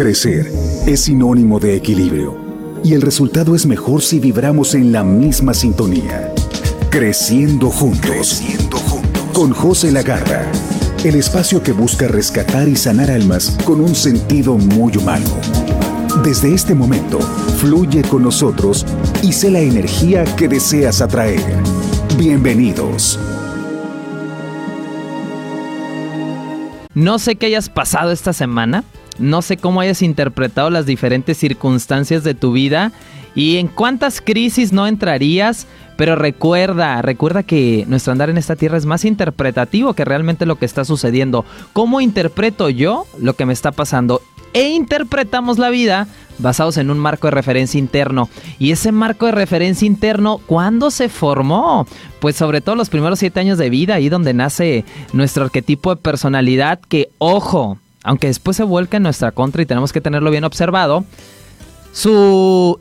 Crecer es sinónimo de equilibrio y el resultado es mejor si vibramos en la misma sintonía. Creciendo juntos. Creciendo juntos. Con José Lagarra. El espacio que busca rescatar y sanar almas con un sentido muy humano. Desde este momento, fluye con nosotros y sé la energía que deseas atraer. Bienvenidos. No sé qué hayas pasado esta semana, no sé cómo hayas interpretado las diferentes circunstancias de tu vida y en cuántas crisis no entrarías, pero recuerda, recuerda que nuestro andar en esta tierra es más interpretativo que realmente lo que está sucediendo. ¿Cómo interpreto yo lo que me está pasando? E interpretamos la vida basados en un marco de referencia interno. Y ese marco de referencia interno, ¿cuándo se formó? Pues sobre todo los primeros siete años de vida, ahí donde nace nuestro arquetipo de personalidad, que ojo, aunque después se vuelca en nuestra contra y tenemos que tenerlo bien observado, su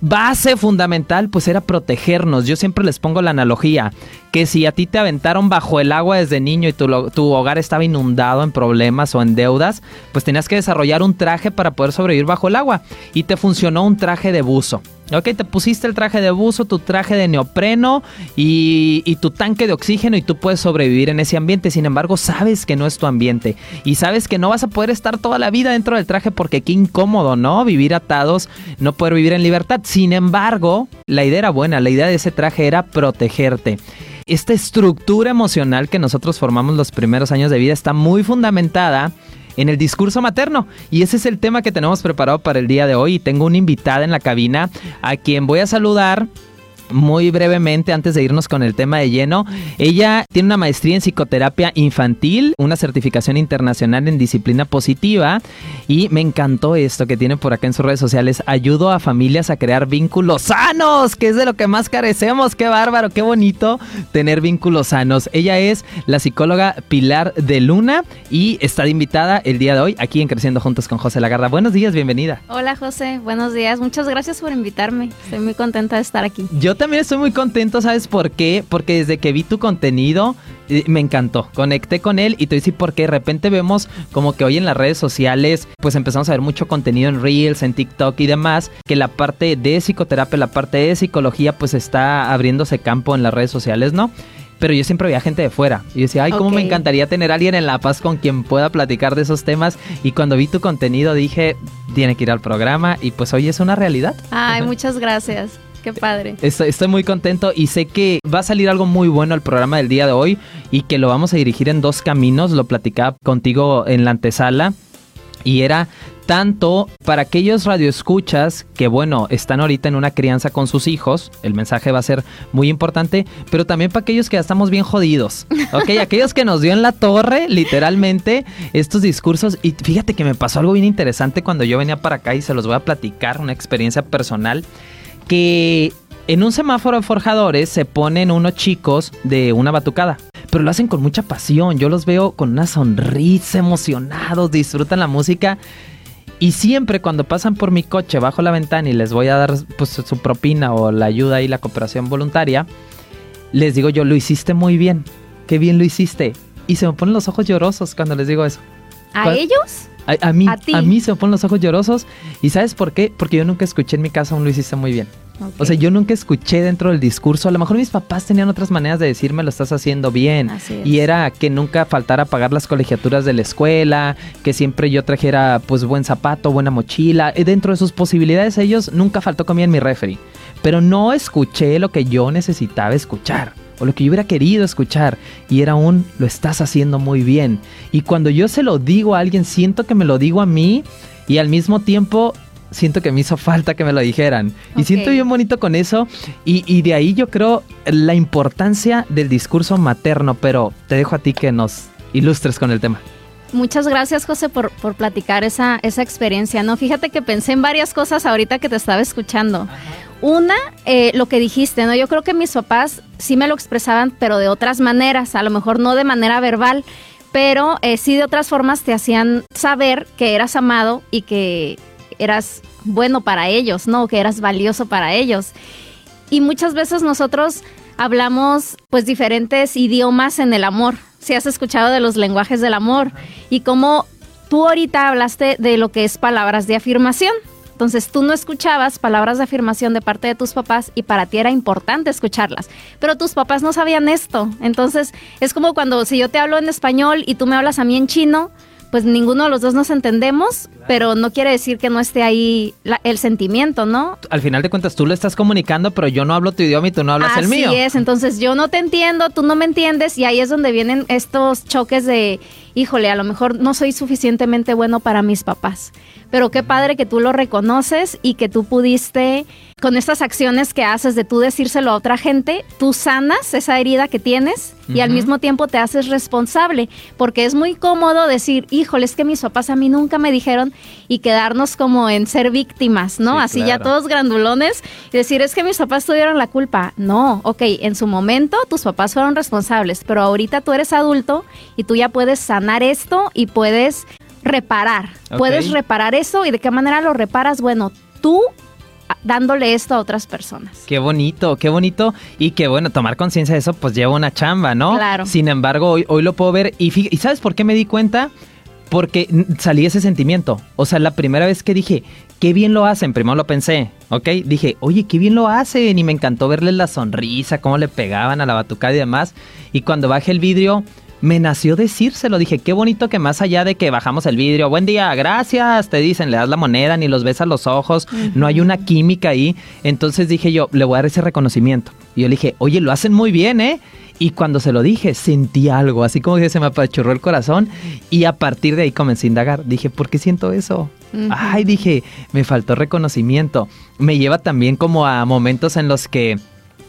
base fundamental pues era protegernos. Yo siempre les pongo la analogía que si a ti te aventaron bajo el agua desde niño y tu, tu, hogar estaba inundado en problemas o en deudas, pues tenías que desarrollar un traje para poder sobrevivir bajo el agua y te funcionó un traje de buzo. Ok, te pusiste el traje de buzo, tu traje de neopreno y, y, tu tanque de oxígeno y tú puedes sobrevivir en ese ambiente. Sin embargo, sabes que no es tu ambiente y sabes que no vas a poder estar toda la vida dentro del traje porque qué incómodo, ¿no? Vivir atados, no poder vivir en libertad. Sin embargo, la idea era buena, la idea de ese traje era protegerte esta estructura emocional que nosotros formamos los primeros años de vida está muy fundamentada en el discurso materno. Y ese es el tema que tenemos preparado para el día de hoy. Y tengo una invitada en la cabina a quien voy a saludar muy brevemente antes de irnos con el tema de lleno. Ella tiene una maestría en psicoterapia infantil, una certificación internacional en disciplina positiva y me encantó esto que tiene por acá en sus redes sociales. Ayudo a familias a crear vínculos sanos, que es de lo que más carecemos. Qué bárbaro, qué bonito tener vínculos sanos. Ella es la psicóloga Pilar de Luna y está invitada el día de hoy aquí en Creciendo Juntos con José Lagarda. Buenos días, bienvenida. Hola José, buenos días. Muchas gracias por invitarme. Estoy muy contenta de estar aquí. Yo también estoy muy contento, ¿sabes por qué? Porque desde que vi tu contenido eh, me encantó, conecté con él y te decir porque de repente vemos como que hoy en las redes sociales pues empezamos a ver mucho contenido en Reels, en TikTok y demás, que la parte de psicoterapia, la parte de psicología pues está abriéndose campo en las redes sociales, ¿no? pero yo siempre veía gente de fuera. Y decía, ay, cómo me encantaría tener a alguien en La Paz con quien pueda platicar de esos temas. Y cuando vi tu contenido dije, tiene que ir al programa y pues hoy es una realidad. Ay, muchas gracias. Qué padre. Estoy, estoy, muy contento y sé que va a salir algo muy bueno el programa del día de hoy y que lo vamos a dirigir en dos caminos. Lo platicaba contigo en la antesala y era tanto para aquellos radioescuchas que, bueno, están ahorita en una crianza con sus hijos, el mensaje va a ser muy importante, pero también para aquellos que ya estamos bien jodidos, ¿ok? aquellos que nos dio en la torre, literalmente, estos discursos. Y fíjate que me pasó algo bien interesante cuando yo venía para acá y se los voy a platicar, una experiencia personal que en un semáforo de forjadores se ponen unos chicos de una batucada. Pero lo hacen con mucha pasión. Yo los veo con una sonrisa, emocionados, disfrutan la música. Y siempre cuando pasan por mi coche bajo la ventana y les voy a dar pues, su propina o la ayuda y la cooperación voluntaria, les digo yo, lo hiciste muy bien. Qué bien lo hiciste. Y se me ponen los ojos llorosos cuando les digo eso. ¿A ellos? A, mí, ¿A, mí se me ponen los ojos llorosos. ¿Y sabes por qué? Porque yo nunca escuché en mi casa un lo hiciste muy bien. O sea, yo nunca escuché dentro del discurso. A lo mejor mis papás tenían otras maneras de decirme lo estás haciendo bien. Y era que nunca faltara pagar las colegiaturas de la escuela, que siempre yo trajera pues buen zapato, buena mochila. Y dentro de sus posibilidades ellos nunca faltó comida en mi refri. Pero no escuché lo que yo necesitaba escuchar o lo que yo hubiera querido escuchar y era un lo estás haciendo muy bien. Y cuando yo se lo digo a alguien, siento que me lo digo a mí y al mismo tiempo siento que me hizo falta que me lo dijeran. Y siento bien bonito con eso. Y, de ahí yo creo la importancia del discurso materno, pero te dejo a ti que nos ilustres con el tema. Muchas gracias, José, por, por platicar esa, esa experiencia. No, fíjate que pensé en varias cosas ahorita que te estaba escuchando. Una, eh, lo que dijiste, ¿no? Yo creo que mis papás sí me lo expresaban, pero de otras maneras, a lo mejor no de manera verbal, pero eh, sí de otras formas te hacían saber que eras amado y que eras bueno para ellos, ¿no? Que eras valioso para ellos. Y muchas veces nosotros hablamos pues diferentes idiomas en el amor. Si has escuchado de los lenguajes del amor y cómo tú ahorita hablaste de lo que es palabras de afirmación. Entonces tú no escuchabas palabras de afirmación de parte de tus papás y para ti era importante escucharlas, pero tus papás no sabían esto. Entonces es como cuando si yo te hablo en español y tú me hablas a mí en chino, pues ninguno de los dos nos entendemos, pero no quiere decir que no esté ahí el sentimiento, ¿no? Al final de cuentas tú lo estás comunicando, pero yo no hablo tu idioma y tú no hablas el mío. Así es, entonces yo no te entiendo, tú no me entiendes y ahí es donde vienen estos choques de, híjole, a lo mejor no soy suficientemente bueno para mis papás. Pero qué padre que tú lo reconoces y que tú pudiste, con estas acciones que haces de tú decírselo a otra gente, tú sanas esa herida que tienes y al mismo tiempo te haces responsable. Porque es muy cómodo decir, híjole, es que mis papás a mí nunca me dijeron y quedarnos como en ser víctimas, ¿no? Así ya todos grandulones y decir, es que mis papás tuvieron la culpa. No, ok, en su momento tus papás fueron responsables, pero ahorita tú eres adulto y tú ya puedes sanar esto y puedes reparar. Puedes reparar eso y de qué manera lo reparas. Bueno, tú dándole esto a otras personas. Qué bonito, qué bonito. Y que bueno, tomar conciencia de eso pues lleva una chamba, ¿no? Claro. Sin embargo, hoy, hoy lo puedo ver. Y, ¿Y sabes por qué me di cuenta? Porque salí ese sentimiento. O sea, la primera vez que dije, qué bien lo hacen, primero lo pensé, ¿ok? Dije, oye, qué bien lo hacen. Y me encantó verles la sonrisa, cómo le pegaban a la batucada y demás. Y cuando bajé el vidrio, me nació decírselo. Dije, qué bonito que más allá de que bajamos el vidrio, buen día, gracias, te dicen, le das la moneda, ni los ves a los ojos, no hay una química ahí. Entonces dije yo, le voy a dar ese reconocimiento. Y yo le dije, oye, lo hacen muy bien, ¿eh? Y cuando se lo dije, sentí algo, así como que se me apachurró el corazón. Y a partir de ahí comencé a indagar. Dije, ¿por qué siento eso? Ay, dije, me faltó reconocimiento. Me lleva también como a momentos en los que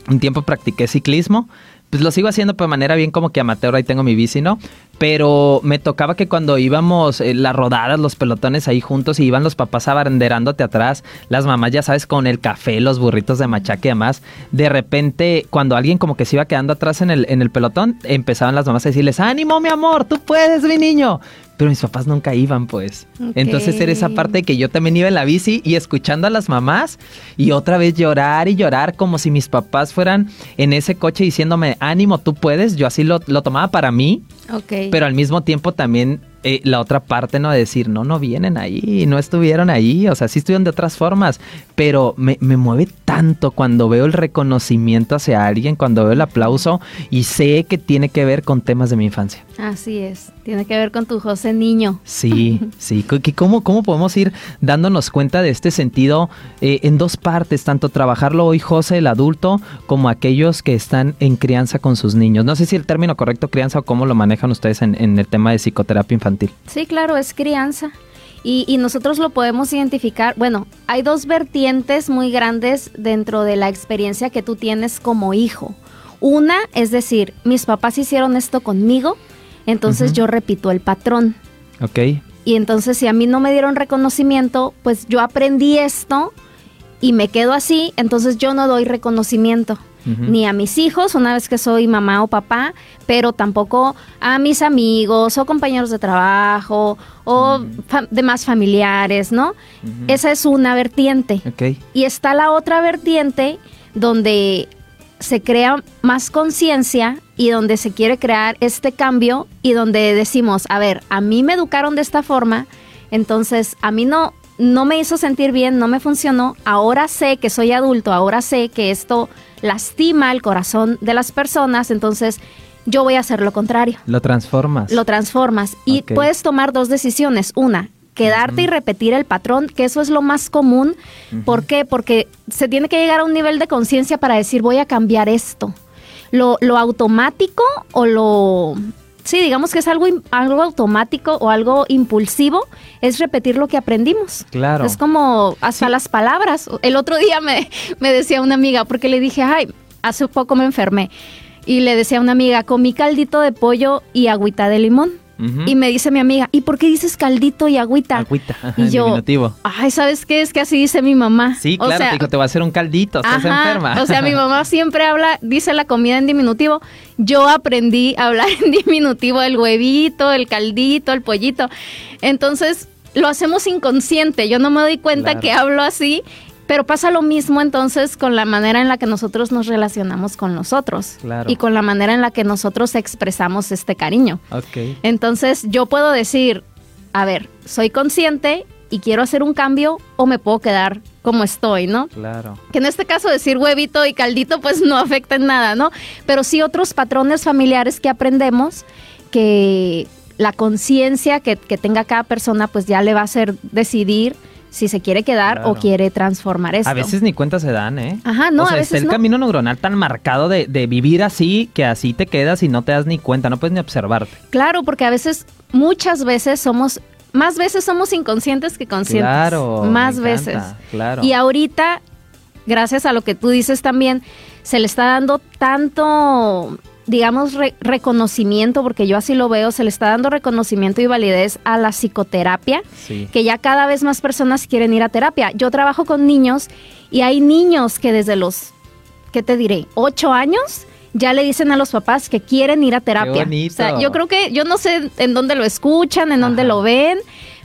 un tiempo practiqué ciclismo pues lo sigo haciendo de manera bien como que amateur, ahí tengo mi bici, ¿no? Pero me tocaba que cuando íbamos eh, las rodadas, los pelotones ahí juntos y iban los papás abanderándote atrás, las mamás ya sabes con el café, los burritos de machaque y demás, de repente cuando alguien como que se iba quedando atrás en el, en el pelotón, empezaban las mamás a decirles, ánimo mi amor, tú puedes mi niño pero mis papás nunca iban, pues. Entonces era esa parte de que yo también iba en la bici y escuchando a las mamás y otra vez llorar y llorar como si mis papás fueran en ese coche diciéndome, ánimo, tú puedes. Yo así lo, lo tomaba para mí, okay. pero al mismo tiempo también eh, la otra parte, ¿no? De decir, no, no vienen ahí, no estuvieron ahí, o sea, sí estuvieron de otras formas, pero me, me, mueve tanto cuando veo el reconocimiento hacia alguien, cuando veo el aplauso y sé que tiene que ver con temas de mi infancia. Así es, tiene que ver con tu José niño. Sí, sí, ¿cómo, cómo podemos ir dándonos cuenta de este sentido eh, en dos partes, tanto trabajarlo hoy José, el adulto, como aquellos que están en crianza con sus niños? No sé si el término correcto crianza o cómo lo manejan ustedes en, en el tema de psicoterapia infantil. Sí, claro, es crianza. Y, nosotros lo podemos identificar. Bueno, hay dos vertientes muy grandes dentro de la experiencia que tú tienes como hijo. Una es decir, mis papás hicieron esto conmigo, entonces yo repito el patrón. Ok. Y entonces si a mí no me dieron reconocimiento, pues yo aprendí esto y me quedo así, entonces yo no doy reconocimiento ni a mis hijos una vez que soy mamá o papá, pero tampoco a mis amigos o compañeros de trabajo o demás familiares, ¿no? Esa es una vertiente. Y está la otra vertiente donde se crea más conciencia y donde se quiere crear este cambio y donde decimos, a ver, a mí me educaron de esta forma, entonces a mí no no me hizo sentir bien, no me funcionó, ahora sé que soy adulto, ahora sé que esto lastima el corazón de las personas, entonces yo voy a hacer lo contrario. Lo transformas. Lo transformas y puedes tomar dos decisiones. Una, quedarte y repetir el patrón, que eso es lo más común. ¿Por qué? Porque se tiene que llegar a un nivel de conciencia para decir voy a cambiar esto. Lo, lo automático o lo sí, digamos que es algo, algo automático o algo impulsivo, es repetir lo que aprendimos. Claro. Es como hasta las palabras. El otro día me, me decía una amiga, porque le dije, ay, hace poco me enfermé. Y le decía a una amiga, comí caldito de pollo y agüita de limón. Y me dice mi amiga, ¿y por qué dices caldito y agüita? Agüita, y yo, ay, ¿sabes qué? Es que así dice mi mamá. Sí, claro, te, dijo, te va a hacer un caldito, estás enferma. O sea, mi mamá siempre habla, dice la comida en diminutivo. Yo aprendí a hablar en diminutivo, el huevito, el caldito, el pollito. Entonces, lo hacemos inconsciente. Yo no me doy cuenta que hablo así pero pasa lo mismo entonces con la manera en la que nosotros nos relacionamos con nosotros y con la manera en la que nosotros expresamos este cariño. Okay. Entonces yo puedo decir, a ver, soy consciente y quiero hacer un cambio o me puedo quedar como estoy, ¿no? Claro. Que en este caso decir huevito y caldito pues no afecta en nada, ¿no? Pero sí otros patrones familiares que aprendemos que la conciencia que, que tenga cada persona pues ya le va a hacer decidir si se quiere quedar Claro. o quiere transformar esto. A veces ni cuenta se dan, ¿eh? Ajá, no, o sea, a está el no. camino neuronal tan marcado de, de vivir así que así te quedas y no te das ni cuenta, no puedes ni observarte. Claro, porque a veces, muchas veces somos, más veces somos inconscientes que conscientes. Claro. Más me veces. Claro. Y ahorita, gracias a lo que tú dices también, se le está dando tanto, digamos, re- reconocimiento, porque yo así lo veo, se le está dando reconocimiento y validez a la psicoterapia, Sí. que ya cada vez más personas quieren ir a terapia. Yo trabajo con niños y hay niños que desde los, ¿qué te diré? Ocho años. Ya le dicen a los papás que quieren ir a terapia. bonito. O sea, yo creo que, yo no sé en dónde lo escuchan, en dónde lo ven,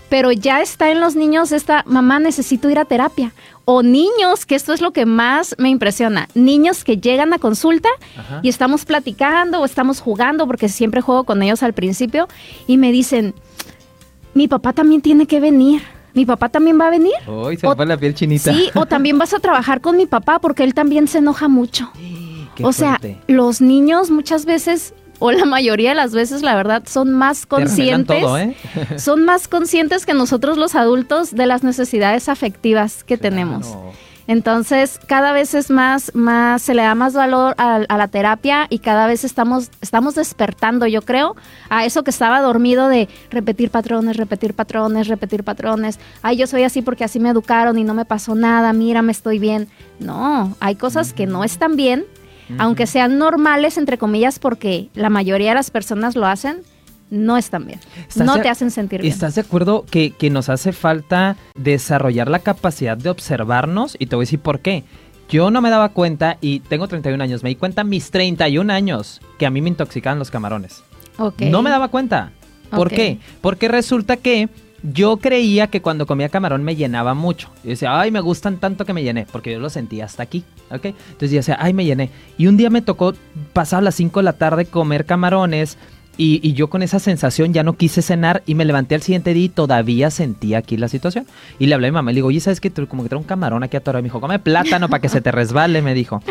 pero ya está en los niños esta, mamá, necesito ir a terapia. O niños, que esto es lo que más me impresiona, niños que llegan a consulta Ajá. y estamos platicando o estamos jugando, porque siempre juego con ellos al principio, y me dicen, mi papá también tiene que venir, mi papá también va a venir. Uy, se O- me fue la piel chinita. Sí, o también vas a trabajar con mi papá porque él también se enoja mucho. Qué o sea, fuerte. los niños muchas veces, o la mayoría de las veces, la verdad, son más conscientes. todo, ¿eh? Son más conscientes que nosotros los adultos de las necesidades afectivas que tenemos. Entonces, cada vez es más, más, se le da más valor a, a la terapia y cada vez estamos, estamos despertando, yo creo, a eso que estaba dormido de repetir patrones, repetir patrones, repetir patrones. Ay, yo soy así porque así me educaron y no me pasó nada, mira, me estoy bien. No, hay cosas que no están bien, aunque sean normales, entre comillas, porque la mayoría de las personas lo hacen, no están bien. ¿Estás No te hacen sentir bien. ¿Estás de acuerdo que, que nos hace falta desarrollar la capacidad de observarnos? Y te voy a decir por qué. Yo no me daba cuenta, y tengo 31 años, me di cuenta a mis 31 años que a mí me intoxicaban los camarones. No me daba cuenta. ¿Por qué? Porque resulta que yo creía que cuando comía camarón me llenaba mucho. Yo decía, ay, me gustan tanto que me llené, porque yo lo sentía hasta aquí, ¿ok? Entonces yo decía, ay, me llené. Y un día me tocó, pasado las 5 de la tarde, comer camarones. Y, y yo con esa sensación ya no quise cenar y me levanté al siguiente día y todavía sentía aquí la situación. Y le hablé a mi mamá y le digo, oye, ¿sabes qué? Como que trae un camarón aquí atorado. Me dijo, come plátano para que se te resbale, me dijo.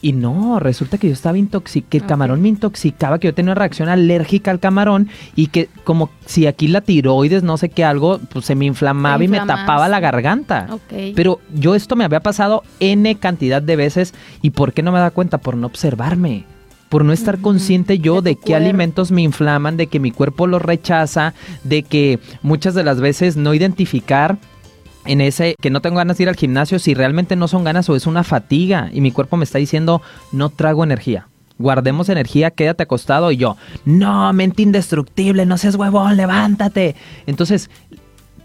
Y no, resulta que yo estaba intoxicado, que el camarón me intoxicaba, que yo tenía una reacción alérgica al camarón y que como si aquí la tiroides, no sé qué algo, pues se me inflamaba y me tapaba la garganta. Pero yo esto me había pasado N cantidad de veces y ¿por qué no me da cuenta? Por no observarme. Por no estar consciente yo de qué alimentos me inflaman, de que mi cuerpo los rechaza, de que muchas de las veces no identificar en ese que no tengo ganas de ir al gimnasio si realmente no son ganas o es una fatiga y mi cuerpo me está diciendo no trago energía. Guardemos energía, quédate acostado y yo, no, mente indestructible, no seas huevón, levántate. Entonces,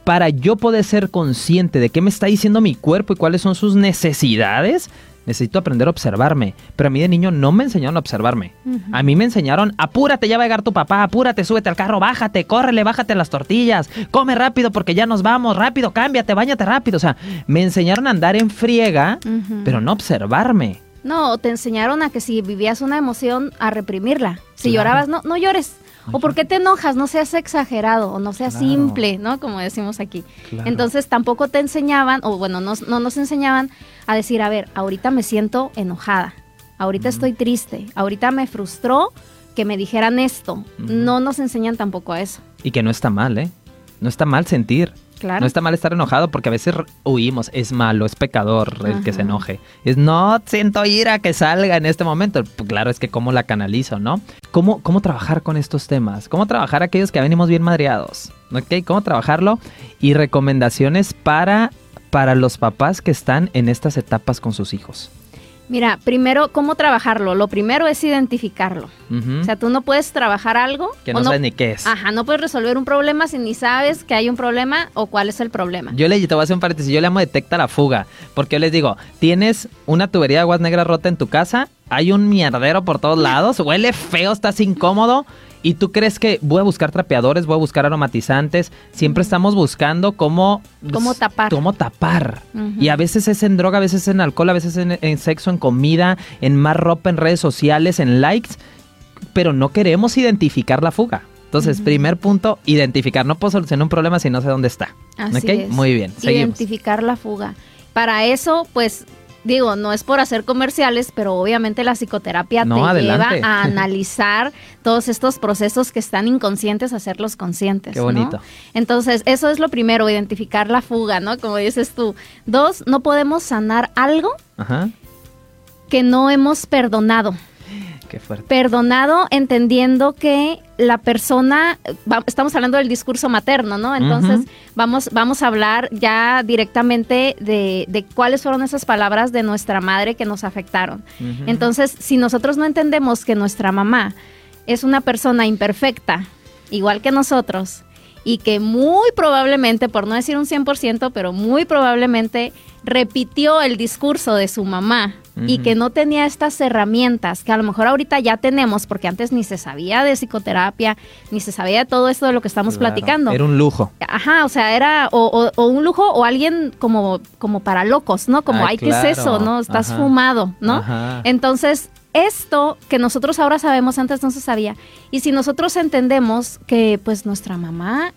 para yo poder ser consciente de qué me está diciendo mi cuerpo y cuáles son sus necesidades, necesito aprender a observarme. Pero a mí de niño no me enseñaron a observarme. A mí me enseñaron, apúrate, ya va a llegar tu papá, apúrate, súbete al carro, bájate, córrele, bájate las tortillas, come rápido porque ya nos vamos, rápido, cámbiate, bañate rápido. O sea, me enseñaron a andar en friega, pero no observarme. No, te enseñaron a que si vivías una emoción, a reprimirla. Si Claro. llorabas, no, no llores. O por qué te enojas, no seas exagerado o no seas Claro. simple, ¿no? Como decimos aquí. Claro. Entonces tampoco te enseñaban, o bueno, no, no nos enseñaban a decir, a ver, ahorita me siento enojada, ahorita estoy triste, ahorita me frustró que me dijeran esto. No nos enseñan tampoco a eso. Y que no está mal, ¿eh? No está mal sentir. Claro. No está mal estar enojado porque a veces huimos. Es malo, es pecador el que se enoje. Es no siento ira que salga en este momento. Pues Claro, es que cómo la canalizo, ¿no? ¿Cómo, cómo trabajar con estos temas? ¿Cómo trabajar aquellos que venimos bien madreados? ¿Ok? ¿Cómo trabajarlo? Y recomendaciones para, para los papás que están en estas etapas con sus hijos. Mira, primero, ¿cómo trabajarlo? Lo primero es identificarlo. O sea, tú no puedes trabajar algo. que o no, sabes ni qué es. Ajá, no puedes resolver un problema si ni sabes que hay un problema o cuál es el problema. Yo le te voy a hacer un paréntesis, yo le llamo detecta la fuga, porque yo les digo, tienes una tubería de aguas negras rota en tu casa, hay un mierdero por todos lados, huele feo, estás incómodo y tú crees que voy a buscar trapeadores, voy a buscar aromatizantes, siempre estamos buscando cómo Cómo tapar. Cómo tapar. Y a veces es en droga, a veces es en alcohol, a veces en, en sexo, en comida, en más ropa, en redes sociales, en likes, pero no queremos identificar la fuga. Entonces, primer punto, identificar. No puedo solucionar un problema si no sé dónde está. Así es. Muy bien. Seguimos. Identificar la fuga. Para eso, pues, digo, no es por hacer comerciales, pero obviamente la psicoterapia No, te adelante. lleva a analizar todos estos procesos que están inconscientes, hacerlos conscientes. Qué ¿no? bonito. Entonces, eso es lo primero, identificar la fuga, ¿no? Como dices tú. Dos, no podemos sanar algo Ajá. que no hemos perdonado. Qué fuerte. Perdonado entendiendo que la persona, va- estamos hablando del discurso materno, ¿no? Entonces vamos, vamos a hablar ya directamente de, de cuáles fueron esas palabras de nuestra madre que nos afectaron. Entonces, si nosotros no entendemos que nuestra mamá es una persona imperfecta, igual que nosotros, y que muy probablemente, por no decir un 100%, pero muy probablemente repitió el discurso de su mamá y que no tenía estas herramientas que a lo mejor ahorita ya tenemos, porque antes ni se sabía de psicoterapia, ni se sabía de todo esto de lo que estamos Claro. platicando. Era un lujo. Ajá, o sea, era o, o- o un lujo o alguien como, como para locos, ¿no? Como, Ay, ay, ¿qué es eso? ¿No? Estás Ajá. fumado, ¿no? Ajá. Entonces, esto que nosotros ahora sabemos, antes no se sabía. Y si nosotros entendemos que pues nuestra mamá,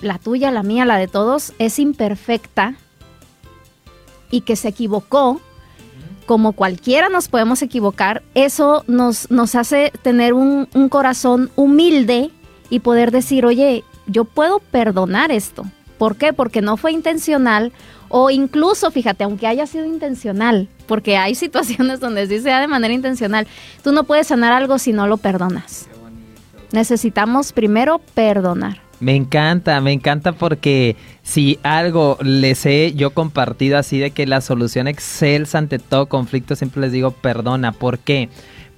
la tuya, la mía, la de todos, es imperfecta y que se equivocó, como cualquiera nos podemos equivocar, eso nos, nos hace tener un, un corazón humilde y poder decir, oye, yo puedo perdonar esto. ¿Por qué? Porque no fue intencional o incluso, fíjate, aunque haya sido intencional, porque hay situaciones donde sí sea de manera intencional, tú no puedes sanar algo si no lo perdonas. Necesitamos primero perdonar. Me encanta, me encanta porque si algo les he yo compartido así de que la solución excelsa ante todo conflicto, siempre les digo perdona. ¿Por qué?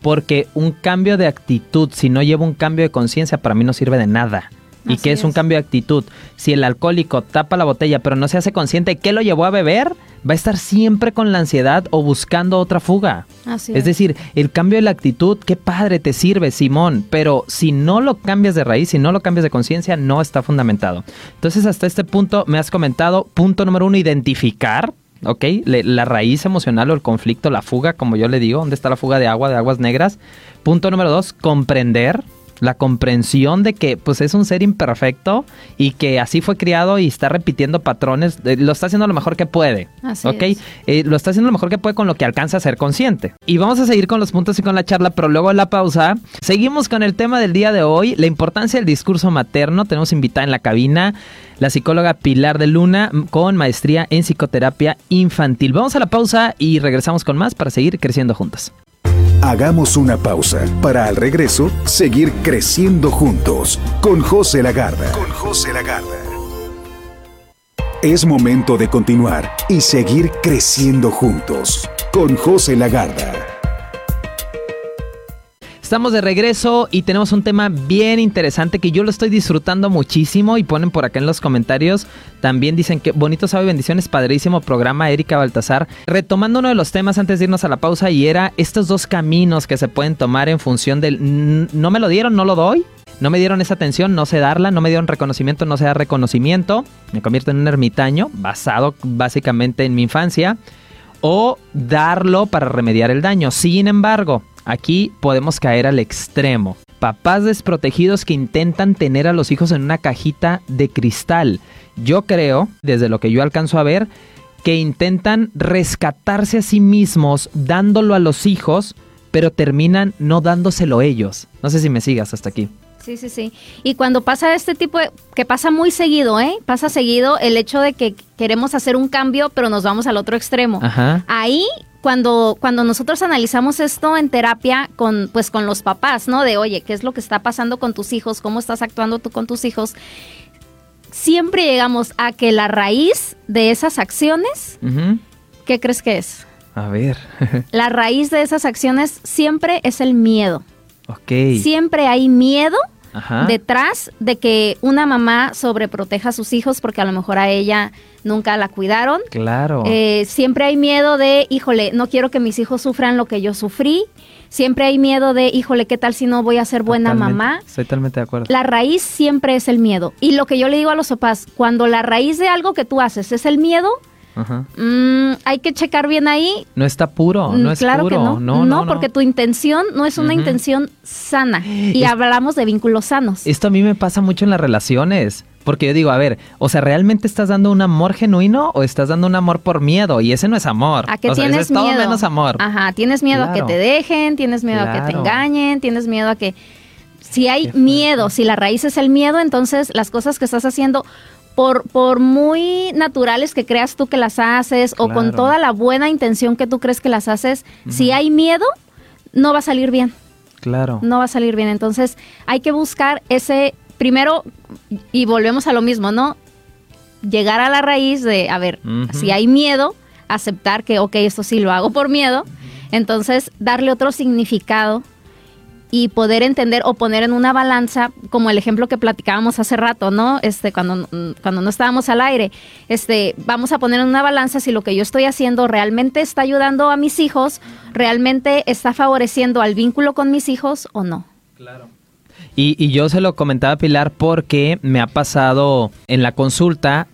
Porque un cambio de actitud, si no lleva un cambio de conciencia, para mí no sirve de nada. ¿Y Así qué es, un cambio de actitud? Si el alcohólico tapa la botella pero no se hace consciente de qué lo llevó a beber, va a estar siempre con la ansiedad o buscando otra fuga. Así Es decir, el cambio de la actitud, qué padre te sirve, Simón, pero si no lo cambias de raíz, si no lo cambias de conciencia, no está fundamentado. Entonces, hasta este punto me has comentado, punto número uno, identificar, ¿ok? Le- la raíz emocional o el conflicto, la fuga, como yo le digo, ¿dónde está la fuga de agua, de aguas negras? Punto número dos, comprender. La comprensión de que pues es un ser imperfecto y que así fue criado y está repitiendo patrones, eh, lo está haciendo lo mejor que puede. Así ¿ok? es. Eh, lo está haciendo lo mejor que puede con lo que alcanza a ser consciente. Y vamos a seguir con los puntos y con la charla, pero luego la pausa, seguimos con el tema del día de hoy, la importancia del discurso materno. Tenemos invitada en la cabina la psicóloga Pilar de Luna con maestría en psicoterapia infantil. Vamos a la pausa y regresamos con más para seguir creciendo juntos. Hagamos una pausa para al regreso seguir creciendo juntos con José Lagarda. Con José Lagarda. Es momento de continuar y seguir creciendo juntos con José Lagarda. Estamos de regreso y tenemos un tema bien interesante que yo lo estoy disfrutando muchísimo y ponen por acá en los comentarios. También dicen que bonito y bendiciones, padrísimo programa, Erika Baltasar. Retomando uno de los temas antes de irnos a la pausa y era estos dos caminos que se pueden tomar en función del "Mm, no me lo dieron, no lo doy. No me dieron esa atención, no sé darla, no me dieron reconocimiento, no sé dar reconocimiento. Me convierto en un ermitaño, basado básicamente en mi infancia o darlo para remediar el daño. Sin embargo, aquí podemos caer al extremo. Papás desprotegidos que intentan tener a los hijos en una cajita de cristal. Yo creo, desde lo que yo alcanzo a ver, que intentan rescatarse a sí mismos dándolo a los hijos, pero terminan no dándoselo ellos. No sé si me sigas hasta aquí. Sí, sí, sí. Y cuando pasa este tipo de, que pasa muy seguido, ¿eh? Pasa seguido el hecho de que queremos hacer un cambio, pero nos vamos al otro extremo. Ajá. Ahí, cuando, cuando nosotros analizamos esto en terapia con, pues, con los papás, ¿no? De, oye, ¿qué es lo que está pasando con tus hijos? ¿Cómo estás actuando tú con tus hijos? Siempre llegamos a que la raíz de esas acciones. ¿qué crees que es? A ver. La raíz de esas acciones siempre es el miedo. ok. Siempre hay miedo Ajá. detrás de que una mamá sobreproteja a sus hijos porque a lo mejor a ella nunca la cuidaron. Claro. Eh, siempre hay miedo de, híjole, no quiero que mis hijos sufran lo que yo sufrí. Siempre hay miedo de, híjole, ¿qué tal si no voy a ser buena Totalmente. mamá? Estoy totalmente de acuerdo. La raíz siempre es el miedo. Y lo que yo le digo a los papás, cuando la raíz de algo que tú haces es el miedo, Mm, hay que checar bien ahí. No está puro, no es claro puro. Que no. No, no, porque tu intención no es una intención sana. Y hablamos de vínculos sanos. Esto a mí me pasa mucho en las relaciones. Porque yo digo, a ver, o sea, ¿realmente estás dando un amor genuino o estás dando un amor por miedo? Y ese no es amor. ¿A qué tienes es miedo? todo menos amor. Ajá, tienes miedo a que te dejen, tienes miedo a que te engañen, tienes miedo a que... Si hay miedo, si la raíz es el miedo, entonces las cosas que estás haciendo por, por muy naturales que creas tú que las haces o con toda la buena intención que tú crees que las haces, si hay miedo, no va a salir bien. Claro. No va a salir bien. Entonces hay que buscar ese, primero, y volvemos a lo mismo, ¿no? Llegar a la raíz de, a ver, si hay miedo, aceptar que, ok, esto sí lo hago por miedo, entonces darle otro significado y poder entender o poner en una balanza, como el ejemplo que platicábamos hace rato, ¿no? Este, cuando, cuando no estábamos al aire, este, vamos a poner en una balanza si lo que yo estoy haciendo realmente está ayudando a mis hijos, realmente está favoreciendo al vínculo con mis hijos o no. Claro. Y, y yo se lo comentaba a Pilar porque me ha pasado en la consulta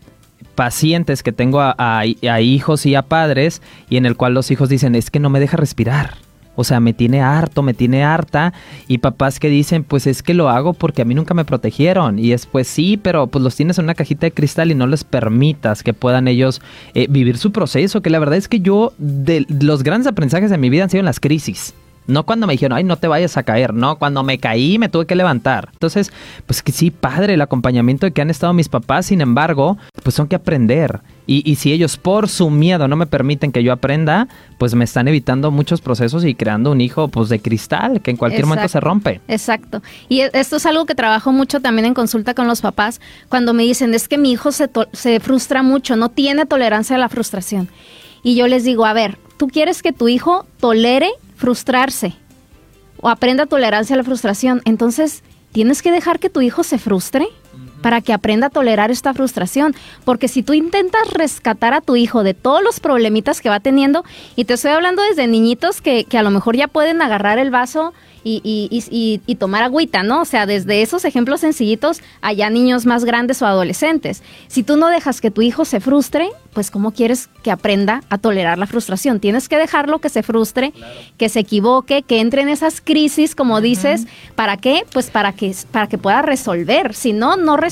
pacientes que tengo a, a hijos y a padres y en el cual los hijos dicen es que no me deja respirar o sea, me tiene harto, me tiene harta. Y papás que dicen, pues es que lo hago porque a mí nunca me protegieron. Y es, pues sí, pero pues los tienes en una cajita de cristal y no les permitas que puedan ellos eh, vivir su proceso. Que la verdad es que yo, de los grandes aprendizajes de mi vida han sido las crisis. No cuando me dijeron, ay, no te vayas a caer, no, cuando me caí me tuve que levantar. Entonces, pues que sí, padre, el acompañamiento de que han estado mis papás, sin embargo, pues son que aprender. Y, y, si ellos por su miedo no me permiten que yo aprenda, pues me están evitando muchos procesos y creando un hijo pues de cristal que en cualquier momento se rompe. Exacto. Y e, esto es algo que trabajo mucho también en consulta con los papás cuando me dicen, es que mi hijo se, se frustra mucho, no tiene tolerancia a la frustración. Y yo les digo, a ver, ¿tú quieres que tu hijo tolere frustrarse o aprenda tolerancia a la frustración. Entonces, tienes que dejar que tu hijo se frustre para que aprenda a tolerar esta frustración. Porque si tú intentas rescatar a tu hijo de todos los problemitas que va teniendo, y te estoy hablando desde niñitos que, que a lo mejor ya pueden agarrar el vaso y, y, y, tomar agüita, ¿no? O sea, desde esos ejemplos sencillitos allá niños más grandes o adolescentes. Si tú no dejas que tu hijo se frustre, pues ¿cómo quieres que aprenda a tolerar la frustración? Tienes que dejarlo que se frustre, que se equivoque, que entre en esas crisis, como dices, ¿para qué? Pues para que, para que pueda resolver. Si no, no resuelve,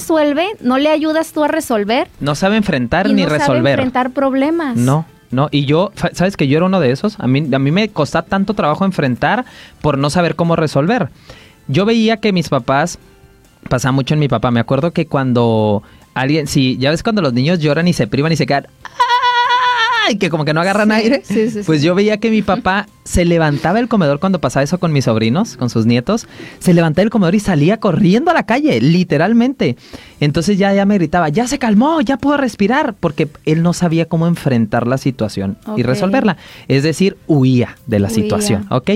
no le ayudas tú a resolver. No sabe enfrentar ni resolver. Sabe enfrentar problemas. No. ¿no? Y yo, ¿sabes que yo era uno de esos? A mí, a mí me costaba tanto trabajo enfrentar por no saber cómo resolver. Yo veía que mis papás, pasaba mucho en mi papá, me acuerdo que cuando alguien, si ya ves cuando los niños lloran y se privan y se quedan, y que como que no agarran aire. pues yo veía que mi papá se levantaba del comedor cuando pasaba eso con mis sobrinos, con sus nietos. Se levantaba del comedor y salía corriendo a la calle, literalmente. Entonces ya, ya me gritaba, ya se calmó, ya puedo respirar, porque él no sabía cómo enfrentar la situación y resolverla. Es decir, huía de la situación, ¿ok?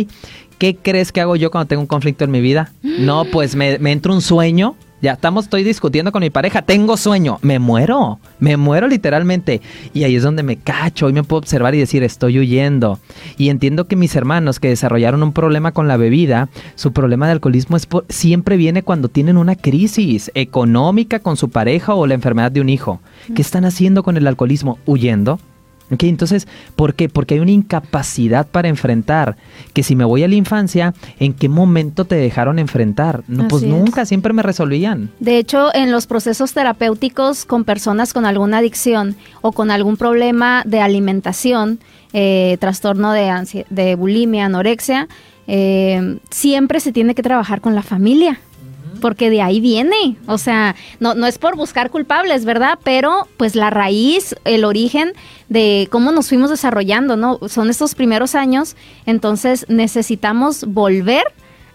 ¿Qué crees que hago yo cuando tengo un conflicto en mi vida? No, pues me, me entra un sueño ya estamos, estoy discutiendo con mi pareja, tengo sueño, me muero, me muero literalmente. Y ahí es donde me cacho y me puedo observar y decir, estoy huyendo. Y entiendo que mis hermanos que desarrollaron un problema con la bebida, su problema de alcoholismo es siempre viene cuando tienen una crisis económica con su pareja o la enfermedad de un hijo. ¿Qué están haciendo con el alcoholismo? Huyendo entonces, ¿por qué? Porque hay una incapacidad para enfrentar. Que si me voy a la infancia, ¿en qué momento te dejaron enfrentar? No, pues nunca, siempre me resolvían. De hecho, en los procesos terapéuticos con personas con alguna adicción o con algún problema de alimentación, eh, trastorno de, de bulimia, anorexia, eh, siempre se tiene que trabajar con la familia porque de ahí viene. O sea, no, no es por buscar culpables, ¿verdad? Pero pues la raíz, el origen de cómo nos fuimos desarrollando, ¿no? Son estos primeros años, entonces necesitamos volver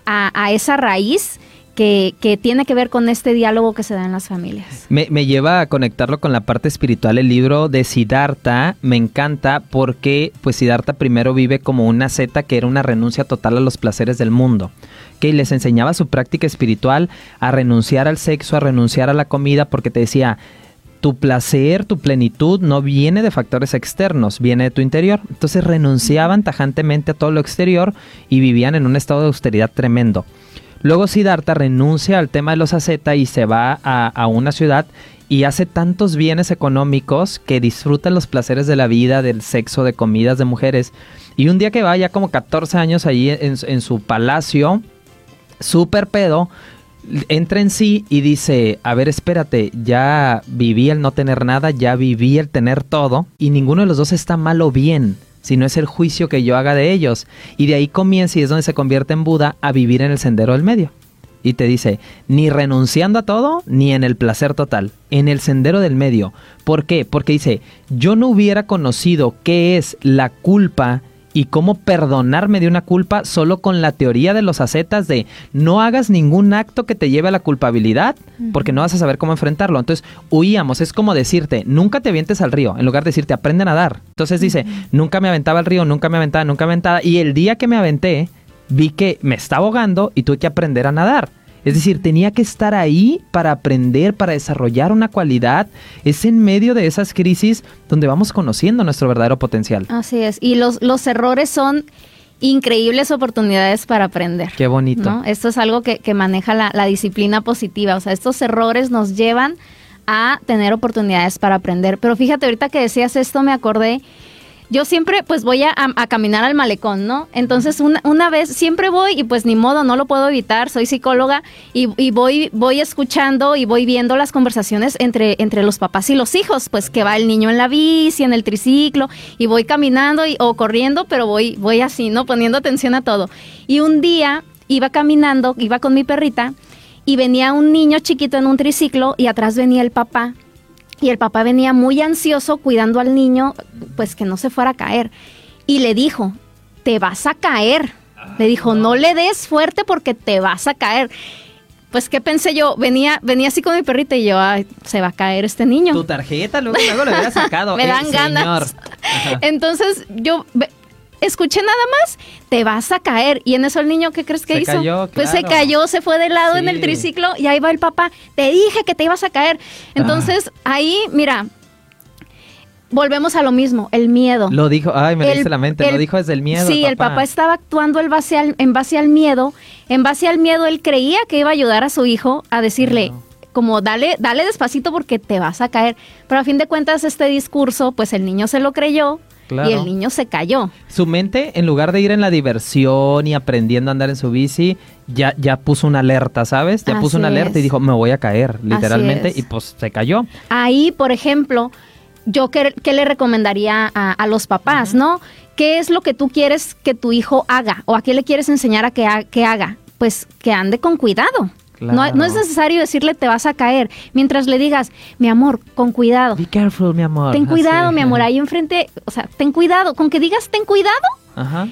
a, esa raíz. Que, que, tiene que ver con este diálogo que se da en las familias. Me, me, lleva a conectarlo con la parte espiritual. El libro de Siddhartha me encanta porque pues Siddhartha primero vive como una zeta que era una renuncia total a los placeres del mundo que les enseñaba su práctica espiritual a renunciar al sexo, a renunciar a la comida, porque te decía, tu placer, tu plenitud no viene de factores externos, viene de tu interior. Entonces renunciaban tajantemente a todo lo exterior y vivían en un estado de austeridad tremendo. Luego Siddhartha renuncia al tema de los ascetas y se va a, una ciudad y hace tantos bienes económicos que disfruta los placeres de la vida, del sexo, de comidas, de mujeres. Y un día que va ya como 14 años allí en, en su palacio, súper pedo, entra en sí y dice, a ver, espérate, ya viví el no tener nada, ya viví el tener todo, y ninguno de los dos está mal o bien, sino es el juicio que yo haga de ellos. Y de ahí comienza y es donde se convierte en Buda a vivir en el sendero del medio. Y te dice, ni renunciando a todo, ni en el placer total, en el sendero del medio. ¿Por qué? Porque dice, yo no hubiera conocido qué es la culpa y cómo perdonarme de una culpa solo con la teoría de los ascetas de no hagas ningún acto que te lleve a la culpabilidad porque no vas a saber cómo enfrentarlo. Entonces huíamos, es como decirte, nunca te avientes al río, en lugar de decirte, aprende a nadar. Entonces dice, nunca me aventaba al río, nunca me aventaba, nunca me aventaba. Y el día que me aventé, vi que me estaba ahogando y tuve que aprender a nadar. Es decir, tenía que estar ahí para aprender, para desarrollar una cualidad. Es en medio de esas crisis donde vamos conociendo nuestro verdadero potencial. Así es. Y los, los errores son increíbles oportunidades para aprender. Qué bonito. ¿no? Esto es algo que, que maneja la, la, disciplina positiva. O sea, estos errores nos llevan a tener oportunidades para aprender. Pero fíjate, ahorita que decías esto, me acordé yo siempre pues voy a, a, caminar al malecón, ¿no? Entonces una, una, vez siempre voy y pues ni modo, no lo puedo evitar, soy psicóloga y, y, voy, voy escuchando y voy viendo las conversaciones entre, entre los papás y los hijos, pues que va el niño en la bici, en el triciclo y voy caminando y, o corriendo, pero voy, voy así, ¿no? Poniendo atención a todo. Y un día iba caminando, iba con mi perrita y venía un niño chiquito en un triciclo y atrás venía el papá y el papá venía muy ansioso cuidando al niño, pues que no se fuera a caer. Y le dijo, te vas a caer. Le dijo, no le des fuerte porque te vas a caer. Pues, ¿qué pensé yo? Venía, venía así con mi perrita y yo, ay, se va a caer este niño. Tu tarjeta, luego, luego lo hubiera sacado. Me dan ganas. Entonces, yo escuché nada más, te vas a caer. Y en eso el niño, ¿qué crees que se hizo? Cayó, claro. Pues se cayó, se fue de lado Sí. en el triciclo y ahí va el papá. Te dije que te ibas a caer. Entonces, ahí, mira, volvemos a lo mismo, el miedo. Lo dijo, ay, me El- leíste la mente, lo dijo desde el miedo. Sí, el papá estaba actuando el base al- en base al miedo. En base al miedo, él creía que iba a ayudar a su hijo a decirle, como dale, dale despacito porque te vas a caer. Pero a fin de cuentas, este discurso, pues el niño se lo creyó Claro. y el niño se cayó. Su mente, en lugar de ir en la diversión y aprendiendo a andar en su bici, ya, ya puso una alerta, ¿sabes? Ya puso una alerta y dijo, me voy a caer, literalmente, y pues se cayó. Ahí, por ejemplo, yo qué, qué le recomendaría a, a los papás, ¿no? ¿Qué es lo que tú quieres que tu hijo haga? ¿O a qué le quieres enseñar a que, ha- que haga? Pues que ande con cuidado. No, Claro. no es necesario decirle te vas a caer. Mientras le digas, mi amor, con cuidado. Be careful, mi amor. Ten cuidado, Así. mi amor, ahí enfrente, o sea, ten cuidado. Con que digas ten cuidado, Ajá.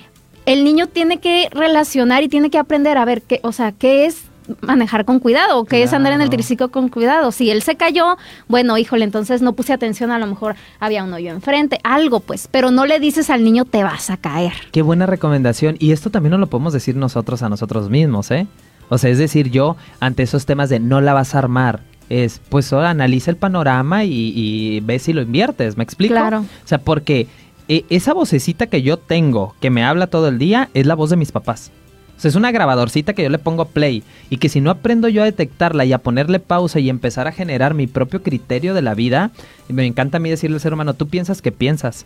el niño tiene que relacionar y tiene que aprender a ver qué, o sea, qué es manejar con cuidado o qué es andar en el Claro. triciclo con cuidado. Si él se cayó, bueno, híjole, entonces no puse atención, a lo mejor había un hoyo enfrente, algo pues, pero no le dices al niño te vas a caer. Qué buena recomendación. Y esto también nos lo podemos decir nosotros a nosotros mismos, ¿eh? O sea, es decir, yo ante esos temas de no la vas a armar, es pues ahora analiza el panorama y, y ve si lo inviertes, ¿me explico? Claro. O sea, porque eh, esa vocecita que yo tengo, que me habla todo el día, es la voz de mis papás. O sea, es una grabadorcita que yo le pongo play y que si no aprendo yo a detectarla y a ponerle pausa y empezar a generar mi propio criterio de la vida, me encanta a mí decirle al ser humano, tú piensas que piensas.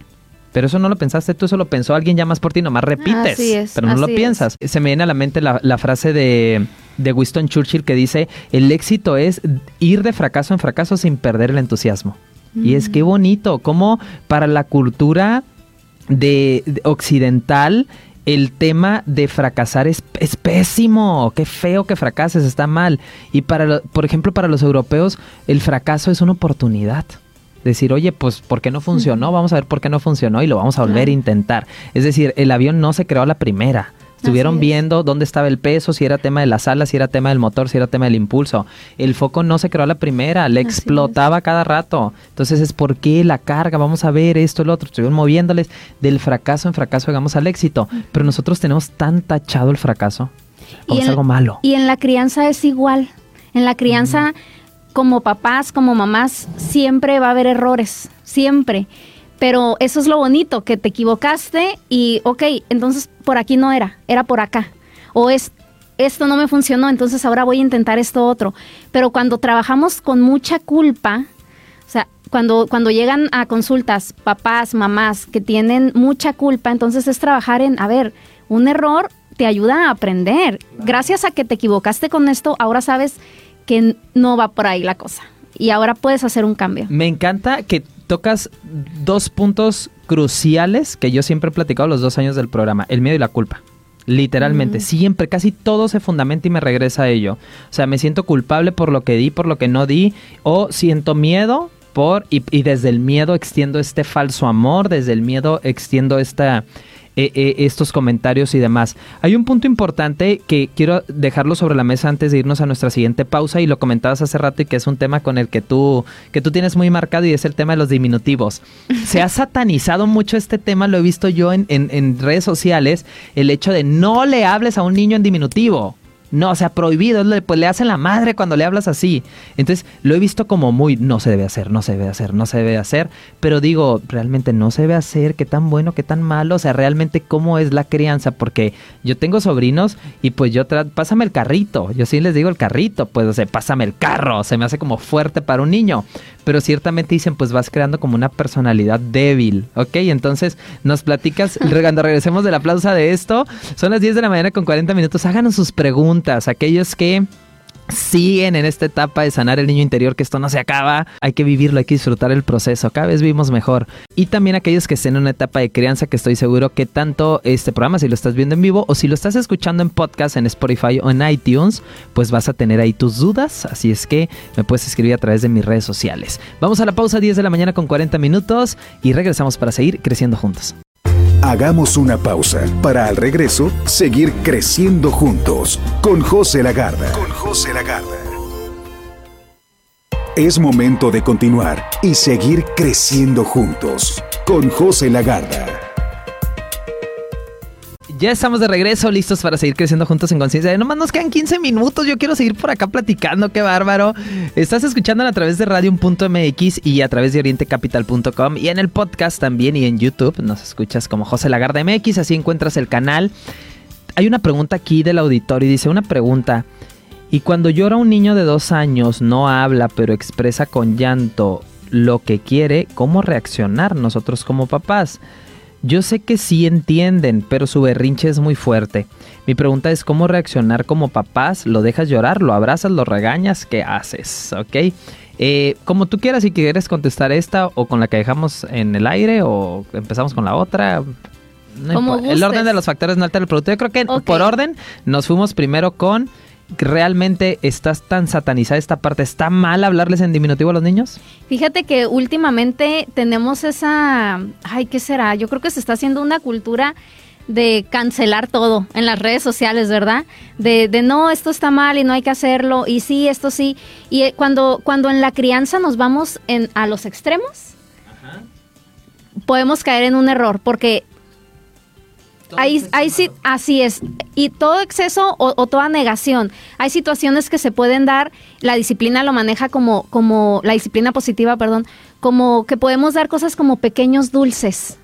Pero eso no lo pensaste tú, eso lo pensó alguien ya más por ti, nomás repites. Así es, pero no lo es. piensas. Se me viene a la mente la, la frase de, de Winston Churchill que dice, el éxito es ir de fracaso en fracaso sin perder el entusiasmo. Y es Mm. que bonito, como para la cultura de, de occidental el tema de fracasar es, es pésimo, qué feo que fracases, está mal. Y para, lo- por ejemplo, para los europeos el fracaso es una oportunidad. Decir, oye, pues, ¿por qué no funcionó? Vamos a ver por qué no funcionó y lo vamos a volver a intentar. Es decir, el avión no se creó a la primera. Estuvieron es. viendo dónde estaba el peso, si era tema de las alas, si era tema del motor, si era tema del impulso. El foco no se creó a la primera, le Así es. explotaba cada rato. Entonces es por qué la carga, vamos a ver esto, el otro. Estuvieron moviéndoles del fracaso en fracaso, llegamos al éxito. Pero nosotros tenemos tan tachado el fracaso como Y en- algo malo. Y en la crianza es igual. En la crianza, como papás, como mamás, siempre va a haber errores, siempre. Pero eso es lo bonito, que te equivocaste y, ok, entonces por aquí no era, era por acá. O es, esto no me funcionó, entonces ahora voy a intentar esto otro. Pero cuando trabajamos con mucha culpa, o sea, cuando, cuando llegan a consultas papás, mamás que tienen mucha culpa, entonces es trabajar en, a ver, un error te ayuda a aprender. Gracias a que te equivocaste con esto, ahora sabes que no va por ahí la cosa. Y ahora puedes hacer un cambio. Me encanta que tocas dos puntos cruciales que yo siempre he platicado los dos años del programa, el miedo y la culpa. Literalmente, siempre, casi todo se fundamenta y me regresa a ello. O sea, me siento culpable por lo que di, por lo que no di, o siento miedo por, y, y desde el miedo extiendo este falso amor, desde el miedo extiendo esta, eh, eh, estos comentarios y demás. Hay un punto importante que quiero dejarlo sobre la mesa antes de irnos a nuestra siguiente pausa y lo comentabas hace rato y que es un tema con el que tú, que tú tienes muy marcado y es el tema de los diminutivos. Se ha satanizado mucho este tema, lo he visto yo en, en, en redes sociales, el hecho de no le hables a un niño en diminutivo. No, o sea, prohibido, pues le hacen la madre cuando le hablas así. Entonces, lo he visto como muy, no se debe hacer, no se debe hacer, no se debe hacer. Pero digo, realmente no se debe hacer, qué tan bueno, qué tan malo, o sea, realmente cómo es la crianza. Porque yo tengo sobrinos y pues yo, pásame el carrito, yo sí les digo el carrito, pues, o sea, pásame el carro, se me hace como fuerte para un niño pero ciertamente dicen, pues vas creando como una personalidad débil, ¿ok? Entonces nos platicas, cuando regresemos de la aplauso de esto, son las 10 de la mañana con 40 minutos, háganos sus preguntas, aquellos que siguen en esta etapa de sanar el niño interior, que esto no se acaba, hay que vivirlo, hay que disfrutar el proceso, cada vez vivimos mejor. Y también aquellos que estén en una etapa de crianza, que estoy seguro que tanto este programa, si lo estás viendo en vivo o si lo estás escuchando en podcast, en Spotify o en iTunes, pues vas a tener ahí tus dudas, así es que me puedes escribir a través de mis redes sociales. Vamos a la pausa 10 de la mañana con 40 minutos y regresamos para seguir creciendo juntos. Hagamos una pausa para al regreso seguir creciendo juntos con José Lagarda. Con José Lagarda. Es momento de continuar y seguir creciendo juntos con José Lagarda. Ya estamos de regreso, listos para seguir creciendo juntos en conciencia. Nomás nos quedan 15 minutos. Yo quiero seguir por acá platicando. Qué bárbaro. Estás escuchando a través de radio.mx y a través de orientecapital.com y en el podcast también y en YouTube. Nos escuchas como José Lagarde MX. Así encuentras el canal. Hay una pregunta aquí del auditorio y dice: Una pregunta. Y cuando llora un niño de dos años, no habla, pero expresa con llanto lo que quiere, ¿cómo reaccionar nosotros como papás? Yo sé que sí entienden, pero su berrinche es muy fuerte. Mi pregunta es cómo reaccionar como papás. ¿Lo dejas llorar? ¿Lo abrazas? ¿Lo regañas? ¿Qué haces? ¿Ok? Eh, como tú quieras, si quieres contestar esta o con la que dejamos en el aire o empezamos con la otra. el orden de los factores no altera el producto. Yo creo que por orden nos fuimos primero con realmente estás tan satanizada esta parte? ¿Está mal hablarles en diminutivo a los niños? Fíjate que últimamente tenemos esa, ay, ¿qué será? Yo creo que se está haciendo una cultura de cancelar todo en las redes sociales, ¿verdad? De, de, no, esto está mal y no hay que hacerlo, y sí, esto sí. Y eh, cuando, cuando en la crianza nos vamos en, a los extremos, podemos caer en un error, porque Ahí, sí, así es. Y todo exceso o, toda negación. Hay situaciones que se pueden dar, la disciplina lo maneja como, como, la disciplina positiva, perdón, como que podemos dar cosas como pequeños dulces.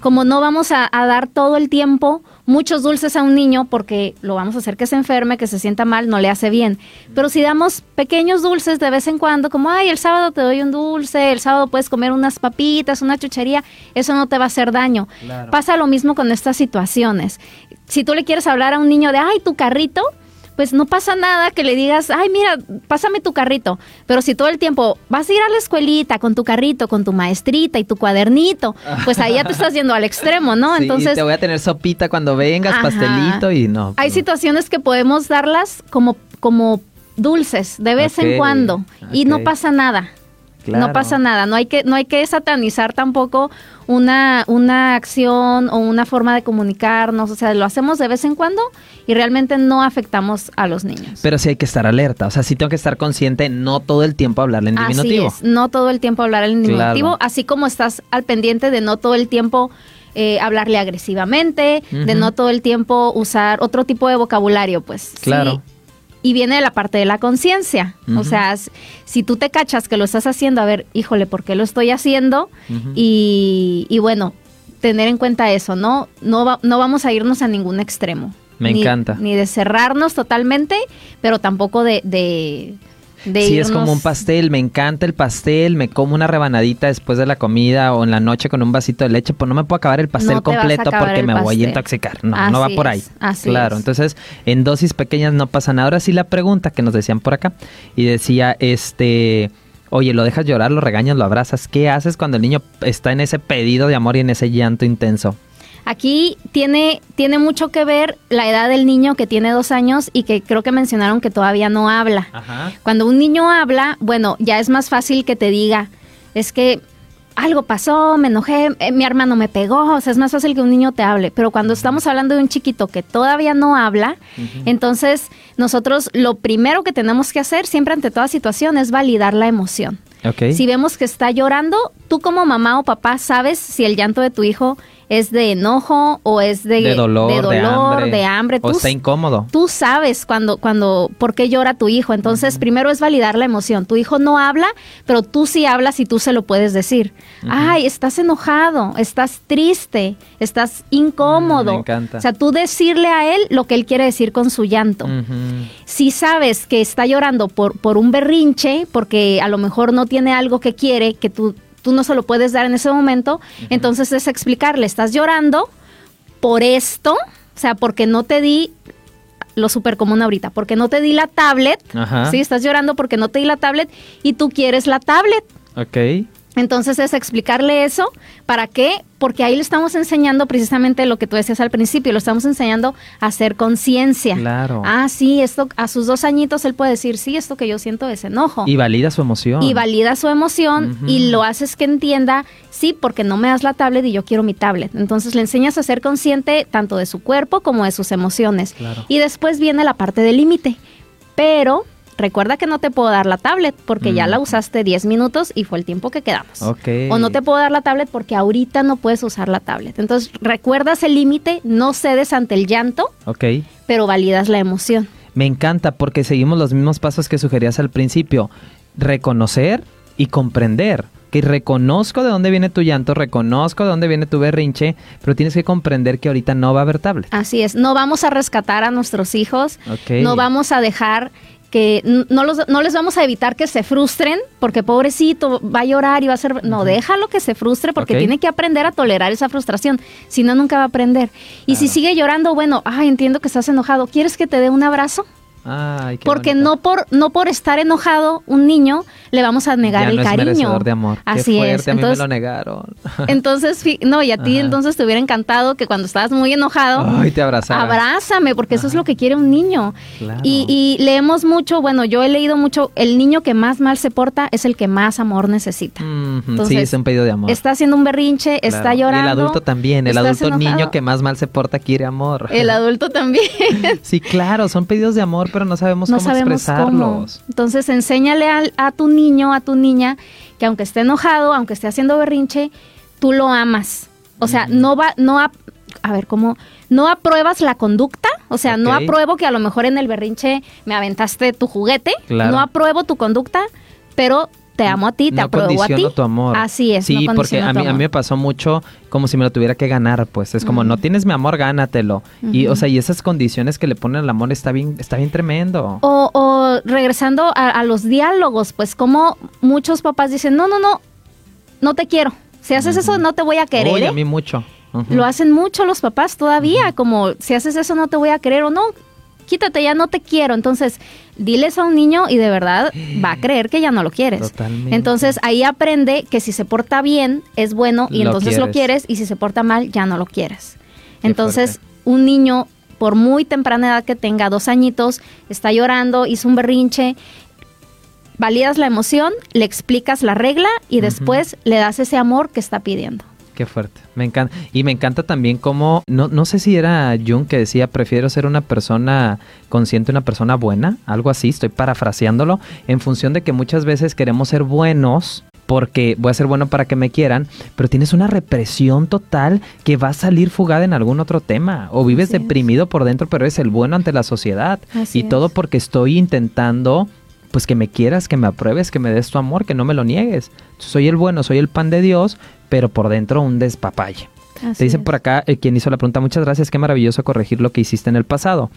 Como no vamos a dar todo el tiempo muchos dulces a un niño porque lo vamos a hacer que se enferme, que se sienta mal, no le hace bien. Pero si damos pequeños dulces de vez en cuando, como, ay, el sábado te doy un dulce, el sábado puedes comer unas papitas, una chuchería, eso no te va a hacer daño. Pasa lo mismo con estas situaciones. Si tú le quieres hablar a un niño de, ay, tu carrito, pues no pasa nada que le digas, ay, mira, pásame tu carrito. Pero si todo el tiempo vas a ir a la escuelita con tu carrito, con tu maestrita y tu cuadernito, pues ahí ya te estás yendo al extremo, ¿no? Sí, Entonces. te voy a tener sopita cuando vengas, pastelito y no. Hay situaciones que podemos darlas como, como dulces de vez en cuando y no pasa nada. No pasa nada, no hay que, no hay que satanizar tampoco una, una acción o una forma de comunicarnos, o sea, lo hacemos de vez en cuando y realmente no afectamos a los niños. Pero sí hay que estar alerta, o sea, sí tengo que estar consciente, no todo el tiempo hablarle en diminutivo. Así es, no todo el tiempo hablar en diminutivo, así como estás al pendiente de no todo el tiempo eh, hablarle agresivamente, de no todo el tiempo usar otro tipo de vocabulario, pues. Claro y viene de la parte de la conciencia. O sea, si tú te cachas que lo estás haciendo, a ver, híjole, ¿por qué lo estoy haciendo? y, bueno, tener en cuenta eso, ¿no? No, no vamos a irnos a ningún extremo. Me encanta. Ni de cerrarnos totalmente, pero tampoco de, de, de Sí, es como un pastel, me encanta el pastel, me como una rebanadita después de la comida o en la noche con un vasito de leche, pues no me puedo acabar el pastel No completo porque me voy a intoxicar. No, no va por ahí. es, así claro, es. entonces en dosis pequeñas no pasa nada. Ahora sí la pregunta que nos decían por acá y decía, este, oye, lo dejas llorar, lo regañas, lo abrazas, ¿qué haces cuando el niño está en ese pedido de amor y en ese llanto intenso? Aquí tiene, tiene mucho que ver la edad del niño que tiene dos años y que creo que mencionaron que todavía no habla. Ajá. Cuando un niño habla, bueno, ya es más fácil que te diga, es que algo pasó, me enojé, eh, mi hermano me pegó, o sea, es más fácil que un niño te hable. Pero cuando estamos hablando de un chiquito que todavía no habla, entonces nosotros lo primero que tenemos que hacer siempre ante toda situación es validar la emoción. Si vemos que está llorando, tú como mamá o papá sabes si el llanto de tu hijo es de enojo o es de, de dolor, de, dolor, hambre. de hambre. O Tú está incómodo. tú sabes cuando, cuando, por qué llora tu hijo. Entonces, primero es validar la emoción. Tu hijo no habla, pero tú sí hablas y tú se lo puedes decir. Ay, estás enojado, estás triste, estás incómodo. Mm, me encanta. O sea, tú decirle a él lo que él quiere decir con su llanto. Si sabes que está llorando por, por un berrinche, porque a lo mejor no tiene algo que quiere, que tú, tú no se lo puedes dar en ese momento, entonces es explicarle, estás llorando por esto, o sea, porque no te di lo súper común ahorita, porque no te di la tablet, Ajá. ¿sí? Estás llorando porque no te di la tablet y tú quieres la tablet. Ok. Entonces es explicarle eso. ¿Para qué? Porque ahí le estamos enseñando precisamente lo que tú decías al principio, lo estamos enseñando a hacer conciencia. Claro. Ah, sí, esto a sus dos añitos él puede decir, sí, esto que yo siento es enojo. Y valida su emoción. Y valida su emoción y lo haces que entienda, sí, porque no me das la tablet y yo quiero mi tablet. Entonces le enseñas a ser consciente tanto de su cuerpo como de sus emociones. Claro. Y después viene la parte del límite. Pero recuerda que no te puedo dar la tablet porque ya Mm. la usaste 10 minutos y fue el tiempo que quedamos. Ok. O no te puedo dar la tablet porque ahorita no puedes usar la tablet. Entonces recuerdas el límite, no cedes ante el llanto, Ok. pero validas la emoción. Me encanta porque seguimos los mismos pasos que sugerías al principio. Reconocer y comprender. Que reconozco de dónde viene tu llanto, reconozco de dónde viene tu berrinche, pero tienes que comprender que ahorita no va a haber tablet. Así es, no vamos a rescatar a nuestros hijos, Ok. no vamos a dejar que no, los, no les vamos a evitar que se frustren porque pobrecito va a llorar y va a ser no déjalo que se frustre porque tiene que aprender a tolerar esa frustración si no nunca va a aprender. Y si sigue llorando bueno ay entiendo que estás enojado quieres que te dé un abrazo Ay, qué porque bonito. no por no por estar enojado un niño le vamos a negar ya el no es cariño merecedor de amor. así qué fuerte, es a mí me entonces lo negaron. entonces no y a ti Ajá. entonces te hubiera encantado que cuando estabas muy enojado Ay, te. Abrázame, porque eso es lo que quiere un niño. Claro. Y, y leemos mucho, bueno, yo he leído mucho, el niño que más mal se porta es el que más amor necesita. Mhm, sí, Entonces, es un pedido de amor. Está haciendo un berrinche, está Claro. llorando. Y el adulto también, el adulto enojado. niño que más mal se porta quiere amor. El adulto también. Sí, claro, son pedidos de amor, pero no sabemos no cómo sabemos cómo. expresarlos. Entonces, enséñale al- a, tu niño, a tu niña, que aunque esté enojado, aunque esté haciendo berrinche, tú lo amas. O sea, no va, no a, a ver, ¿cómo? No apruebas la conducta, o sea, no apruebo que a lo mejor en el berrinche me aventaste tu juguete, Claro. no apruebo tu conducta, pero te amo a ti, te no apruebo a ti. tu amor. Así es, Sí, no porque a mí, a mí me pasó mucho como si me lo tuviera que ganar, pues. Es como, no tienes mi amor, gánatelo. Y, o sea, y esas condiciones que le ponen al amor está bien, está bien tremendo. O, o regresando a, a los diálogos, pues como muchos papás dicen, no, no, no, no te quiero. Si haces eso, no te voy a querer. Uy, ¿eh?". a mí mucho. Lo hacen mucho los papás todavía, como si haces eso no te voy a querer o no, quítate ya no te quiero. Entonces, diles a un niño y de verdad va a creer que ya no lo quieres. Totalmente. Entonces, ahí aprende que si se porta bien es bueno y Lo entonces lo quieres. y si se porta mal ya no lo quieres. Qué Entonces, fuerte. un niño por muy temprana edad que tenga, dos añitos, está llorando, hizo un berrinche, validas la emoción, le explicas la regla y después le das ese amor que está pidiendo. Qué fuerte. Me encanta. Y me encanta también cómo, no, no sé si era Jung que decía, prefiero ser una persona consciente, una persona buena, algo así, estoy parafraseándolo, en función de que muchas veces queremos ser buenos porque voy a ser bueno para que me quieran, pero tienes una represión total que va a salir fugada en algún otro tema, o vives Así es. deprimido por dentro, pero eres el bueno ante la sociedad. Así y todo es. porque estoy intentando pues que me quieras, que me apruebes, que me des tu amor, que no me lo niegues. Soy el bueno, soy el pan de Dios, pero por dentro un despapalle. Te dicen por acá, eh, quien hizo la pregunta, muchas gracias, qué maravilloso corregir lo que hiciste en el pasado.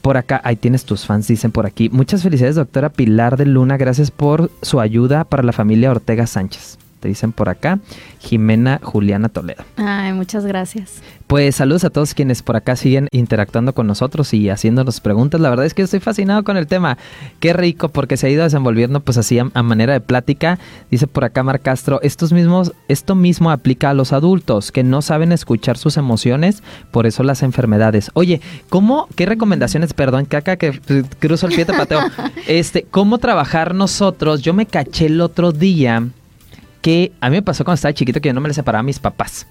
Por acá, ahí tienes tus fans, dicen por aquí. Muchas felicidades, doctora Pilar de Luna. Gracias por su ayuda para la familia Ortega Sánchez te dicen por acá, Jimena Juliana Toledo. Ay, muchas gracias. Pues saludos a todos quienes por acá siguen interactuando con nosotros y haciéndonos preguntas. La verdad es que estoy fascinado con el tema. Qué rico porque se ha ido desenvolviendo pues así a, manera de plática. Dice por acá Mar Castro, estos mismos, esto mismo aplica a los adultos que no saben escuchar sus emociones, por eso las enfermedades. Oye, ¿cómo, qué recomendaciones, perdón, que acá que cruzo el pie de pateo, este, cómo trabajar nosotros? Yo me caché el otro día que a mí me pasó cuando estaba chiquito que yo no me le separaba a mis papás.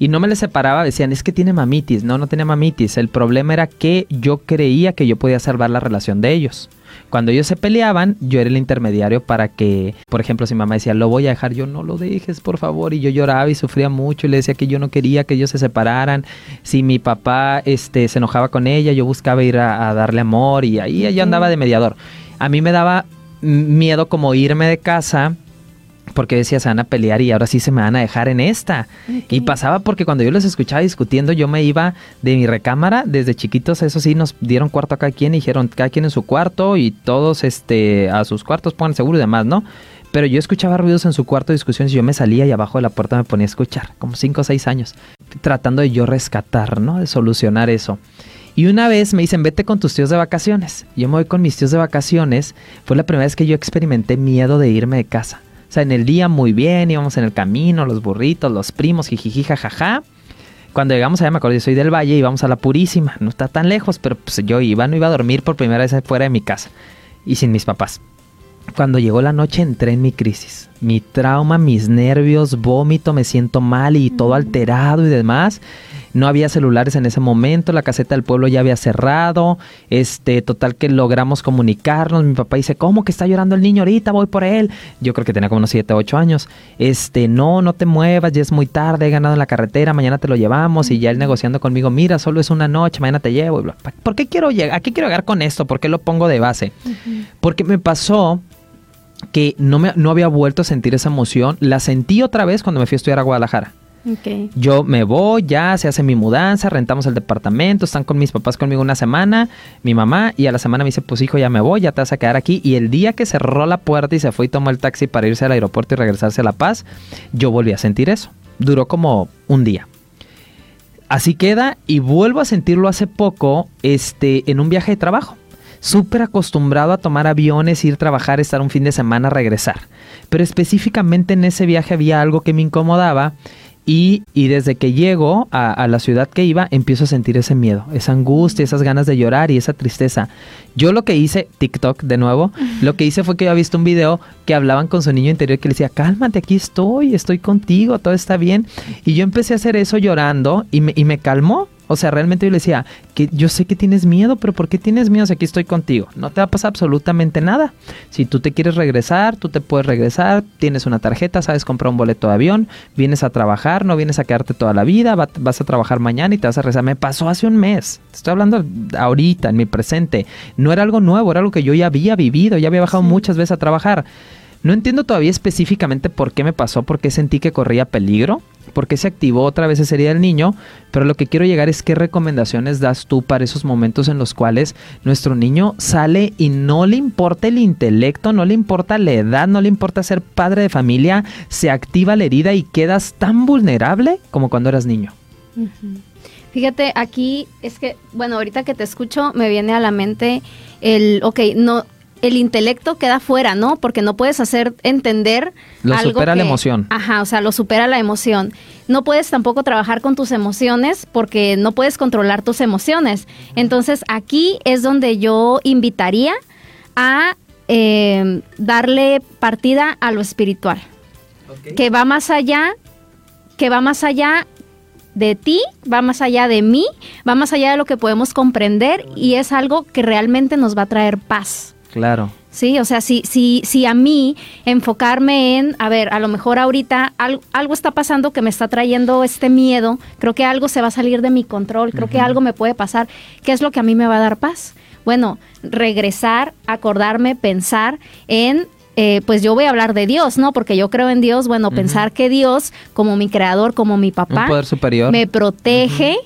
Y no me le separaba, decían, es que tiene mamitis. No, no tenía mamitis. El problema era que yo creía que yo podía salvar la relación de ellos. Cuando ellos se peleaban, yo era el intermediario para que, por ejemplo, si mamá decía, lo voy a dejar, yo no lo dejes, por favor. Y yo lloraba y sufría mucho y le decía que yo no quería que ellos se separaran. Si mi papá este, se enojaba con ella, yo buscaba ir a, darle amor y ahí ella andaba de mediador. A mí me daba miedo como irme de casa porque decía se van a pelear y ahora sí se me van a dejar en esta. Y pasaba porque cuando yo los escuchaba discutiendo, yo me iba de mi recámara, desde chiquitos, eso sí, nos dieron cuarto a cada quien y dijeron cada quien en su cuarto y todos este a sus cuartos pongan seguro y demás, ¿no? Pero yo escuchaba ruidos en su cuarto, discusiones, y yo me salía y abajo de la puerta me ponía a escuchar, como 5 o 6 años, tratando de yo rescatar, ¿no? De solucionar eso. Y una vez me dicen, vete con tus tíos de vacaciones. Yo me voy con mis tíos de vacaciones. Fue la primera vez que yo experimenté miedo de irme de casa. O sea, en el día muy bien, íbamos en el camino, los burritos, los primos, jijiji, jajaja. Cuando llegamos allá, me acuerdo, yo soy del Valle, íbamos a la Purísima. No está tan lejos, pero pues yo iba, no iba a dormir por primera vez fuera de mi casa y sin mis papás. Cuando llegó la noche entré en mi crisis. Mi trauma, mis nervios, vómito, me siento mal y todo alterado y demás. No había celulares en ese momento, la caseta del pueblo ya había cerrado. Este, total que logramos comunicarnos. Mi papá dice, ¿cómo que está llorando el niño ahorita? Voy por él. Yo creo que tenía como unos 7, 8 años. Este, no, no te muevas, ya es muy tarde, he ganado en la carretera, mañana te lo llevamos. Y ya él negociando conmigo, mira, solo es una noche, mañana te llevo. ¿Por qué quiero llegar? ¿A qué quiero llegar con esto? ¿Por qué lo pongo de base? Porque me pasó que no, me, no había vuelto a sentir esa emoción. La sentí otra vez cuando me fui a estudiar a Guadalajara. Yo me voy, ya se hace mi mudanza, rentamos el departamento, están con mis papás conmigo una semana, mi mamá, y a la semana me dice, pues hijo, ya me voy, ya te vas a quedar aquí. Y el día que cerró la puerta y se fue y tomó el taxi para irse al aeropuerto y regresarse a La Paz, yo volví a sentir eso. Duró como un día. Así queda y vuelvo a sentirlo hace poco este, en un viaje de trabajo. Súper acostumbrado a tomar aviones, ir a trabajar, estar un fin de semana, regresar. Pero específicamente en ese viaje había algo que me incomodaba y, desde que llego a, la ciudad que iba, empiezo a sentir ese miedo, esa angustia, esas ganas de llorar y esa tristeza. Yo lo que hice, TikTok de nuevo, lo que hice fue que yo había visto un video que hablaban con su niño interior que le decía, cálmate, aquí estoy, estoy contigo, todo está bien. Y yo empecé a hacer eso llorando y me, y me calmó. O sea, realmente yo le decía, que yo sé que tienes miedo, pero ¿por qué tienes miedo si aquí estoy contigo? No te va a pasar absolutamente nada. Si tú te quieres regresar, tú te puedes regresar, tienes una tarjeta, sabes comprar un boleto de avión, vienes a trabajar, no vienes a quedarte toda la vida, vas a trabajar mañana y te vas a regresar. Me pasó hace un mes. estoy hablando ahorita, en mi presente. No era algo nuevo, era algo que yo ya había vivido, ya había bajado muchas veces a trabajar. No entiendo todavía específicamente por qué me pasó, por qué sentí que corría peligro, por qué se activó otra vez ese día del niño, pero lo que quiero llegar es qué recomendaciones das tú para esos momentos en los cuales nuestro niño sale y no le importa el intelecto, no le importa la edad, no le importa ser padre de familia, se activa la herida y quedas tan vulnerable como cuando eras niño. Fíjate, aquí es que, bueno, ahorita que te escucho me viene a la mente el, ok, no, el intelecto queda fuera, ¿no? Porque no puedes hacer entender. Lo supera la emoción. Ajá, o sea, lo supera la emoción. No puedes tampoco trabajar con tus emociones porque no puedes controlar tus emociones. Entonces, aquí es donde yo invitaría a eh, darle partida a lo espiritual. Que va más allá, que va más allá de ti, va más allá de mí, va más allá de lo que podemos comprender y es algo que realmente nos va a traer paz. Claro. Sí, o sea, si, si, si a mí enfocarme en, a ver, a lo mejor ahorita algo, algo, está pasando que me está trayendo este miedo, creo que algo se va a salir de mi control, creo que algo me puede pasar, ¿qué es lo que a mí me va a dar paz? Bueno, regresar, acordarme, pensar en eh, pues yo voy a hablar de Dios, ¿no? Porque yo creo en Dios, bueno, pensar que Dios, como mi creador, como mi papá, poder superior. me protege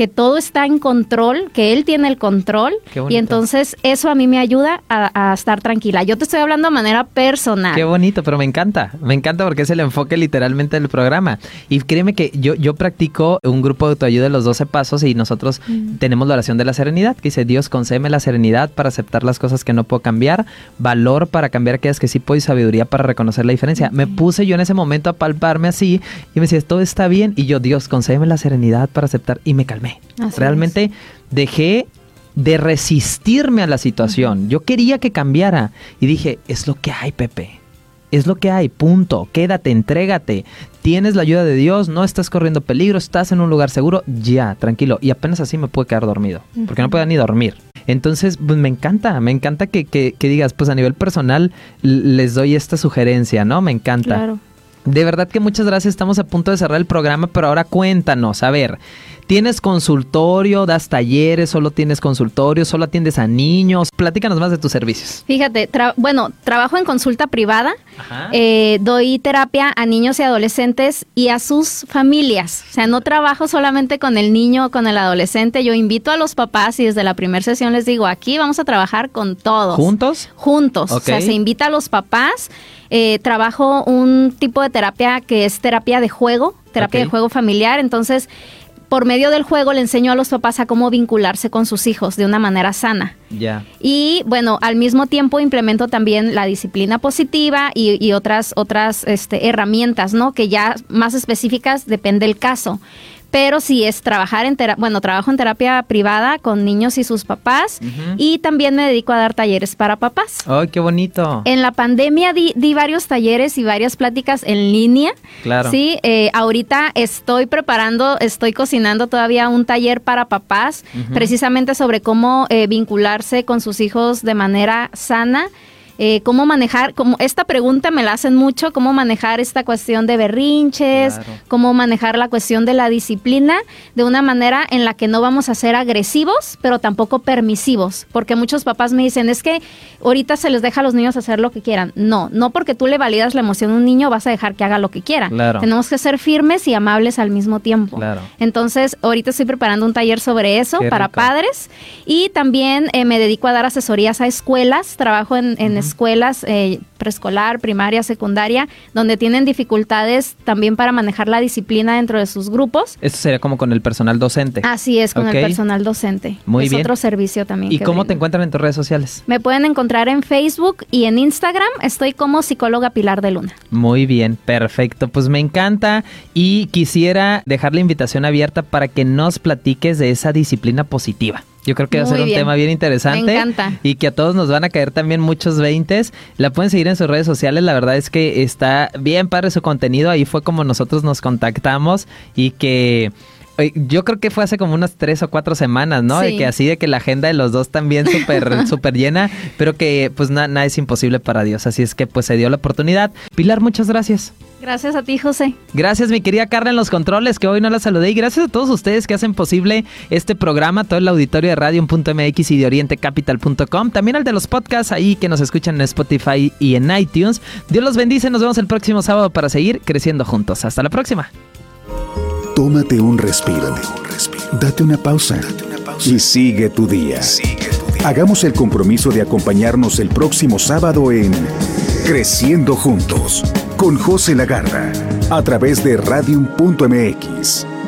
que todo está en control, que él tiene el control y entonces eso a mí me ayuda a, estar tranquila. Yo te estoy hablando de manera personal. Qué bonito, pero me encanta, me encanta porque es el enfoque literalmente del programa. Y créeme que yo, yo practico un grupo de autoayuda de los 12 pasos y nosotros mm. tenemos la oración de la serenidad, que dice Dios concédeme la serenidad para aceptar las cosas que no puedo cambiar, valor para cambiar aquellas que sí puedo y sabiduría para reconocer la diferencia. Me puse yo en ese momento a palparme así y me decía, todo está bien y yo, Dios concédeme la serenidad para aceptar y me calmé Realmente dejé de resistirme a la situación. Yo quería que cambiara y dije, es lo que hay, Pepe. Es lo que hay, punto. Quédate, entrégate. Tienes la ayuda de Dios, no estás corriendo peligro, estás en un lugar seguro, ya, tranquilo. Y apenas así me puedo quedar dormido, porque no puedo ni dormir. Entonces, pues me encanta, me encanta que, que, que, digas, pues a nivel personal les doy esta sugerencia, ¿no? Me encanta. Claro. De verdad que muchas gracias, estamos a punto de cerrar el programa, pero ahora cuéntanos, a ver, ¿Tienes consultorio, das talleres, solo tienes consultorio, solo atiendes a niños? Platícanos más de tus servicios. Fíjate, bueno, trabajo en consulta privada, eh, doy terapia a niños y adolescentes y a sus familias. O sea, no trabajo solamente con el niño o con el adolescente, yo invito a los papás y desde la primera sesión les digo, aquí vamos a trabajar con todos. ¿Juntos? Juntos. O sea, se invita a los papás. Eh, trabajo un tipo de terapia que es terapia de juego, terapia de juego familiar. Entonces, por medio del juego le enseño a los papás a cómo vincularse con sus hijos de una manera sana. Ya. Y bueno, al mismo tiempo implemento también la disciplina positiva y, otras, otras este, herramientas, ¿no? Que ya más específicas depende del caso pero sí es trabajar en terapia, bueno, trabajo en terapia privada con niños y sus papás y también me dedico a dar talleres para papás. ¡Ay, qué bonito! En la pandemia di, varios talleres y varias pláticas en línea. Claro. Sí, eh, ahorita estoy preparando, estoy cocinando todavía un taller para papás, precisamente sobre cómo eh, vincularse con sus hijos de manera sana eh, cómo manejar, como esta pregunta me la hacen mucho, cómo manejar esta cuestión de berrinches, cómo manejar la cuestión de la disciplina de una manera en la que no vamos a ser agresivos, pero tampoco permisivos, porque muchos papás me dicen, es que ahorita se les deja a los niños hacer lo que quieran. No, no porque tú le validas la emoción a un niño vas a dejar que haga lo que quiera. Tenemos que ser firmes y amables al mismo tiempo. Entonces, ahorita estoy preparando un taller sobre eso para padres y también eh, me dedico a dar asesorías a escuelas, trabajo en, en escuelas eh, preescolar, primaria, secundaria, donde tienen dificultades también para manejar la disciplina dentro de sus grupos. Esto sería como con el personal docente. Así es, con el personal docente. Muy es otro servicio también. ¿Y cómo te encuentran en tus redes sociales? Me pueden encontrar en Facebook y en Instagram. Estoy como psicóloga Pilar de Luna. Muy bien, perfecto. Pues me encanta y quisiera dejar la invitación abierta para que nos platiques de esa disciplina positiva. Yo creo que va a ser un tema bien interesante. Me encanta. Y que a todos nos van a caer también muchos veintes. La pueden seguir en sus redes sociales. La verdad es que está bien padre su contenido. Ahí fue como nosotros nos contactamos y que yo creo que fue hace como unas tres o cuatro semanas, ¿no? De que así de que la agenda de los dos también súper súper llena, pero que pues nada es imposible para Dios. Así es que pues se dio la oportunidad. Pilar, muchas gracias. Gracias a ti, José. Gracias, mi querida Carla, en los controles, que hoy no la saludé. Y gracias a todos ustedes que hacen posible este programa, todo el auditorio de radio.mx y de orientecapital.com. También al de los podcasts ahí que nos escuchan en Spotify y en iTunes. Dios los bendice. Nos vemos el próximo sábado para seguir creciendo juntos. Hasta la próxima. Tómate un respiro. Date una pausa. Y sigue tu día. Hagamos el compromiso de acompañarnos el próximo sábado en Creciendo Juntos con José Lagarra a través de radium.mx.